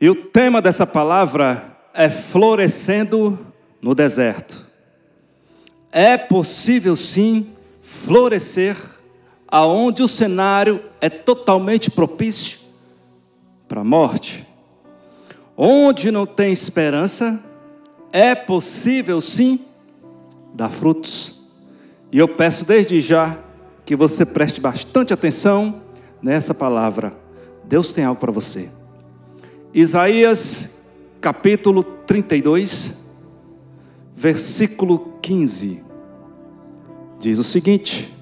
E o tema dessa palavra é florescendo no deserto. É possível sim florescer aonde o cenário é totalmente propício para a morte. Onde não tem esperança, é possível sim dar frutos. E eu peço desde já que você preste bastante atenção nessa palavra. Deus tem algo para você. Isaías capítulo 32, versículo 15, diz o seguinte: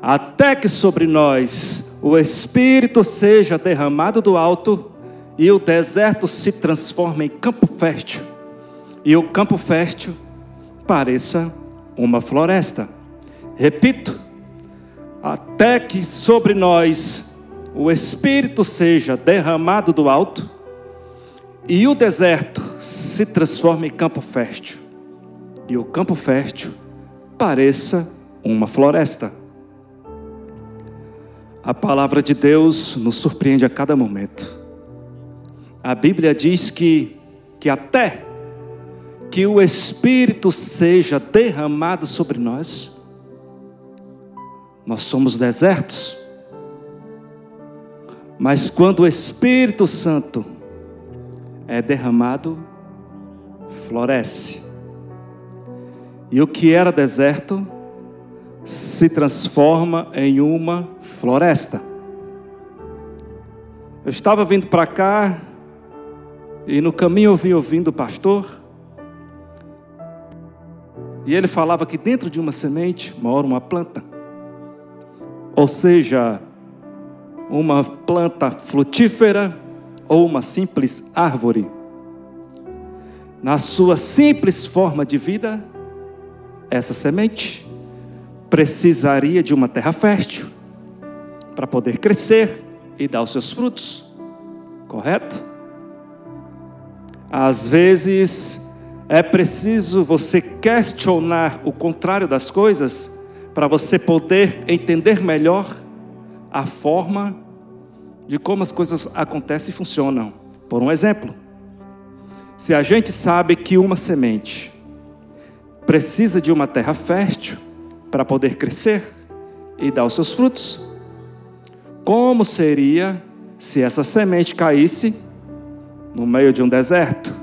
Até que sobre nós o Espírito seja derramado do alto, e o deserto se transforme em campo fértil, e o campo fértil pareça uma floresta. Repito, até que sobre nós o Espírito seja derramado do alto e o deserto se transforme em campo fértil e o campo fértil pareça uma floresta. A palavra de Deus nos surpreende a cada momento. A Bíblia diz que, que até que o Espírito seja derramado sobre nós, nós somos desertos mas quando o Espírito Santo é derramado, floresce. E o que era deserto se transforma em uma floresta. Eu estava vindo para cá e no caminho eu vim ouvindo o pastor. E ele falava que dentro de uma semente mora uma planta. Ou seja, uma planta frutífera ou uma simples árvore. Na sua simples forma de vida, essa semente precisaria de uma terra fértil para poder crescer e dar os seus frutos, correto? Às vezes é preciso você questionar o contrário das coisas para você poder entender melhor a forma de como as coisas acontecem e funcionam. Por um exemplo, se a gente sabe que uma semente precisa de uma terra fértil para poder crescer e dar os seus frutos, como seria se essa semente caísse no meio de um deserto,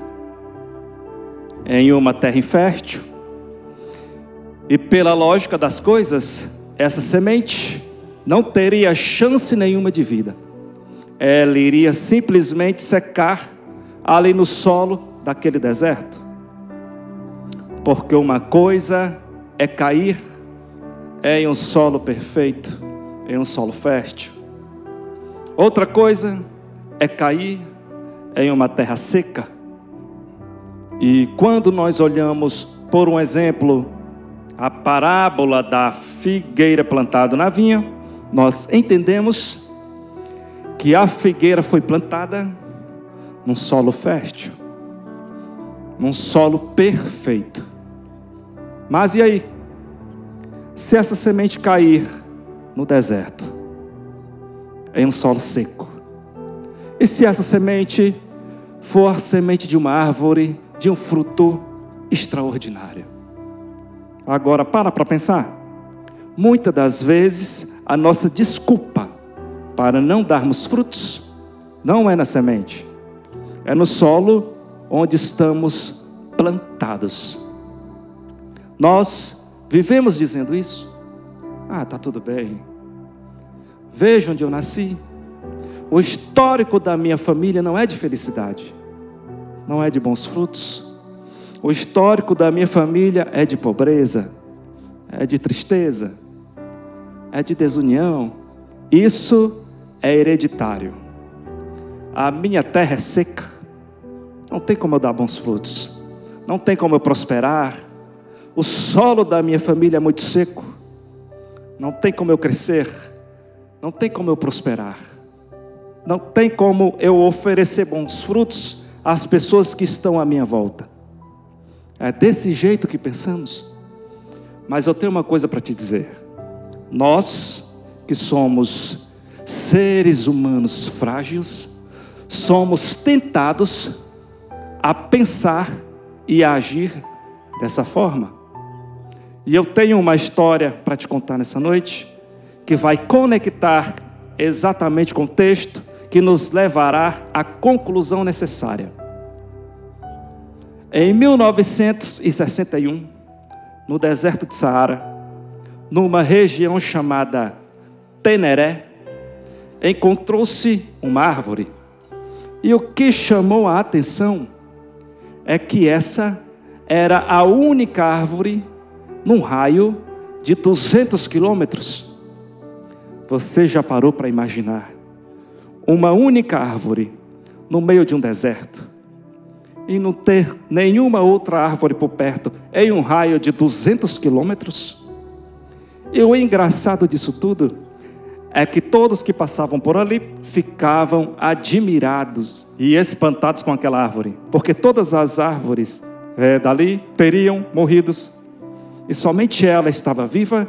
em uma terra infértil? E pela lógica das coisas, essa semente não teria chance nenhuma de vida. Ela iria simplesmente secar ali no solo daquele deserto. Porque uma coisa é cair em um solo perfeito, em um solo fértil. Outra coisa é cair em uma terra seca. E quando nós olhamos, por um exemplo, a parábola da figueira plantada na vinha, nós entendemos que a figueira foi plantada num solo fértil, num solo perfeito. Mas e aí? Se essa semente cair no deserto, em um solo seco, e se essa semente for semente de uma árvore, de um fruto extraordinário? Agora, para para pensar. Muitas das vezes a nossa desculpa para não darmos frutos não é na semente, é no solo onde estamos plantados. Nós vivemos dizendo isso. Ah, tá tudo bem. Veja onde eu nasci. O histórico da minha família não é de felicidade, não é de bons frutos. O histórico da minha família é de pobreza, é de tristeza é de desunião. Isso é hereditário. A minha terra é seca. Não tem como eu dar bons frutos. Não tem como eu prosperar. O solo da minha família é muito seco. Não tem como eu crescer. Não tem como eu prosperar. Não tem como eu oferecer bons frutos às pessoas que estão à minha volta. É desse jeito que pensamos. Mas eu tenho uma coisa para te dizer. Nós, que somos seres humanos frágeis, somos tentados a pensar e a agir dessa forma. E eu tenho uma história para te contar nessa noite, que vai conectar exatamente com o texto que nos levará à conclusão necessária. Em 1961, no deserto de Saara, numa região chamada Teneré, encontrou-se uma árvore. E o que chamou a atenção é que essa era a única árvore num raio de 200 quilômetros. Você já parou para imaginar uma única árvore no meio de um deserto e não ter nenhuma outra árvore por perto em um raio de 200 quilômetros? E o engraçado disso tudo é que todos que passavam por ali ficavam admirados e espantados com aquela árvore, porque todas as árvores é, dali teriam morrido e somente ela estava viva,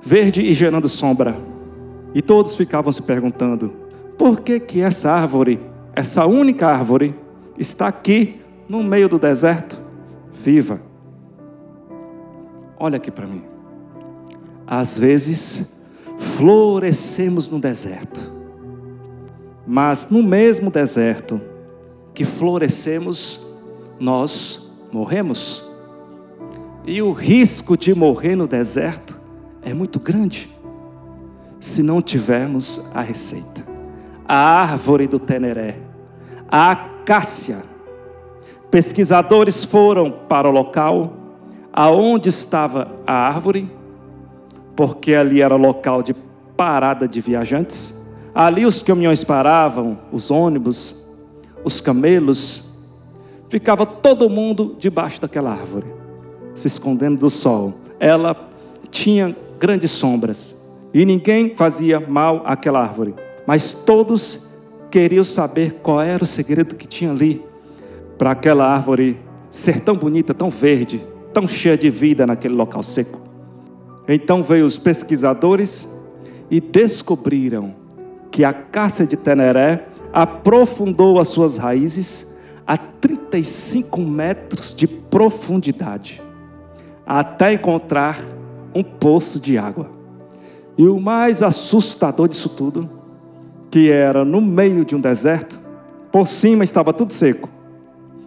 verde e gerando sombra. E todos ficavam se perguntando: por que que essa árvore, essa única árvore, está aqui no meio do deserto, viva? Olha aqui para mim. Às vezes florescemos no deserto, mas no mesmo deserto que florescemos, nós morremos. E o risco de morrer no deserto é muito grande se não tivermos a receita. A árvore do Teneré, a acácia. Pesquisadores foram para o local aonde estava a árvore, porque ali era local de parada de viajantes. Ali os caminhões paravam, os ônibus, os camelos. Ficava todo mundo debaixo daquela árvore se escondendo do sol. Ela tinha grandes sombras e ninguém fazia mal àquela árvore, mas todos queriam saber qual era o segredo que tinha ali para aquela árvore ser tão bonita, tão verde, tão cheia de vida naquele local seco. Então veio os pesquisadores e descobriram que a caça de Teneré aprofundou as suas raízes a 35 metros de profundidade até encontrar um poço de água. E o mais assustador disso tudo, que era no meio de um deserto, por cima estava tudo seco,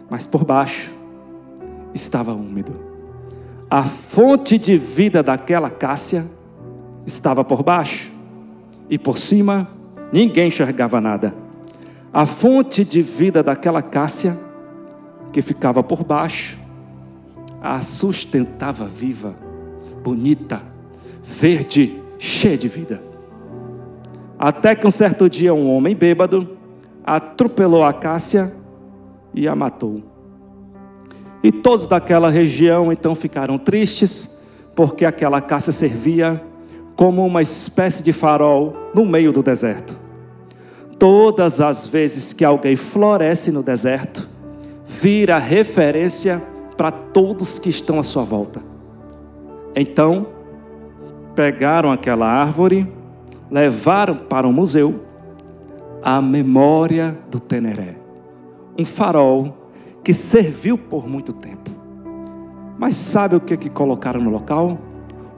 mas por baixo estava úmido. A fonte de vida daquela cássia estava por baixo, e por cima ninguém enxergava nada. A fonte de vida daquela cássia, que ficava por baixo, a sustentava viva, bonita, verde, cheia de vida. Até que um certo dia um homem bêbado atropelou a Cássia e a matou. E todos daquela região então ficaram tristes, porque aquela Cássia servia como uma espécie de farol no meio do deserto. Todas as vezes que alguém floresce no deserto, vira referência para todos que estão à sua volta. Então, pegaram aquela árvore, levaram para o museu a memória do Teneré, um farol que serviu por muito tempo. Mas sabe o que, que colocaram no local?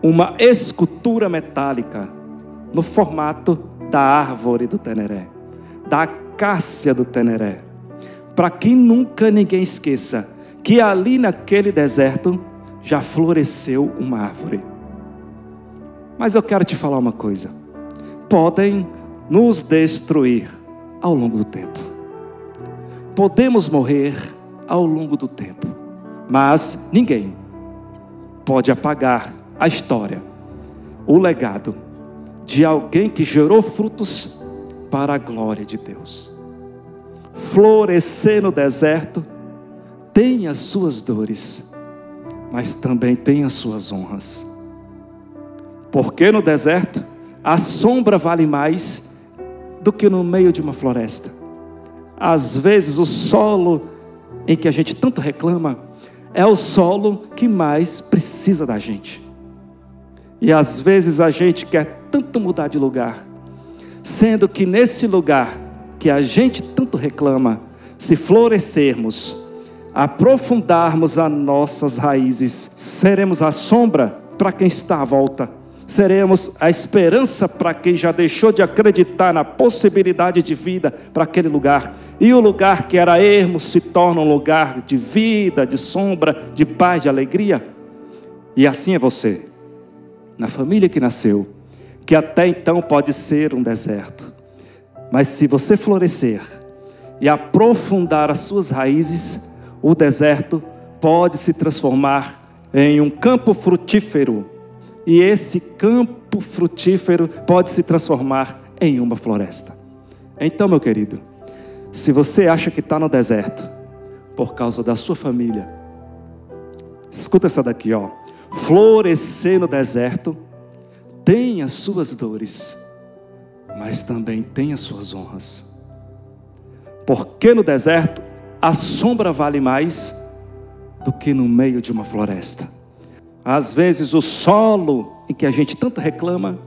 Uma escultura metálica no formato da árvore do Teneré, da acácia do Teneré, para que nunca ninguém esqueça que ali naquele deserto já floresceu uma árvore. Mas eu quero te falar uma coisa: podem nos destruir ao longo do tempo, podemos morrer ao longo do tempo, mas ninguém pode apagar a história, o legado de alguém que gerou frutos para a glória de Deus. Florescer no deserto tem as suas dores, mas também tem as suas honras. Porque no deserto a sombra vale mais do que no meio de uma floresta. Às vezes o solo em que a gente tanto reclama é o solo que mais precisa da gente. E às vezes a gente quer tanto mudar de lugar, sendo que nesse lugar que a gente tanto reclama, se florescermos, aprofundarmos as nossas raízes, seremos a sombra para quem está à volta. Seremos a esperança para quem já deixou de acreditar na possibilidade de vida para aquele lugar. E o lugar que era ermo se torna um lugar de vida, de sombra, de paz, de alegria. E assim é você, na família que nasceu, que até então pode ser um deserto. Mas se você florescer e aprofundar as suas raízes, o deserto pode se transformar em um campo frutífero. E esse campo frutífero pode se transformar em uma floresta. Então, meu querido, se você acha que está no deserto por causa da sua família, escuta essa daqui, ó. Florescer no deserto tem as suas dores, mas também tem as suas honras. Porque no deserto a sombra vale mais do que no meio de uma floresta. Às vezes, o solo em que a gente tanto reclama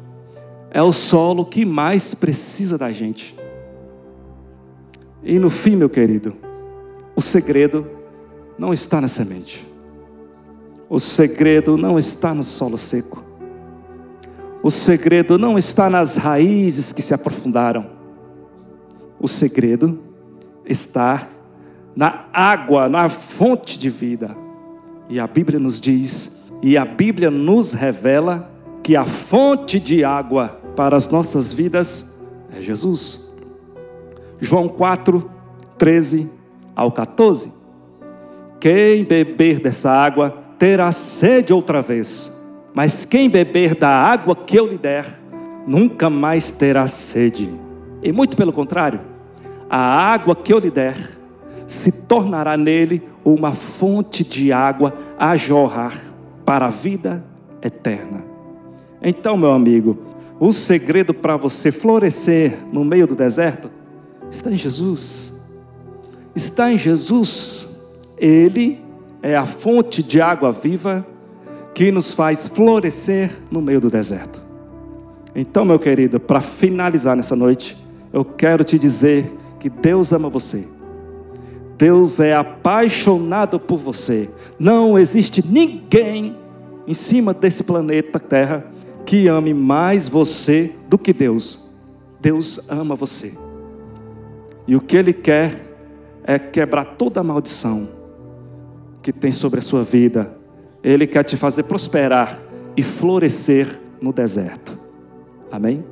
é o solo que mais precisa da gente. E no fim, meu querido, o segredo não está na semente. O segredo não está no solo seco. O segredo não está nas raízes que se aprofundaram. O segredo está na água, na fonte de vida. E a Bíblia nos diz, e a Bíblia nos revela que a fonte de água para as nossas vidas é Jesus. João 4, 13 ao 14. Quem beber dessa água terá sede outra vez, mas quem beber da água que eu lhe der, nunca mais terá sede. E muito pelo contrário, a água que eu lhe der, se tornará nele uma fonte de água a jorrar para a vida eterna. Então, meu amigo, o segredo para você florescer no meio do deserto está em Jesus. Está em Jesus. Ele é a fonte de água viva que nos faz florescer no meio do deserto. Então, meu querido, para finalizar nessa noite, eu quero te dizer que Deus ama você. Deus é apaixonado por você. Não existe ninguém em cima desse planeta Terra que ame mais você do que Deus. Deus ama você. E o que Ele quer é quebrar toda a maldição que tem sobre a sua vida. Ele quer te fazer prosperar e florescer no deserto. Amém?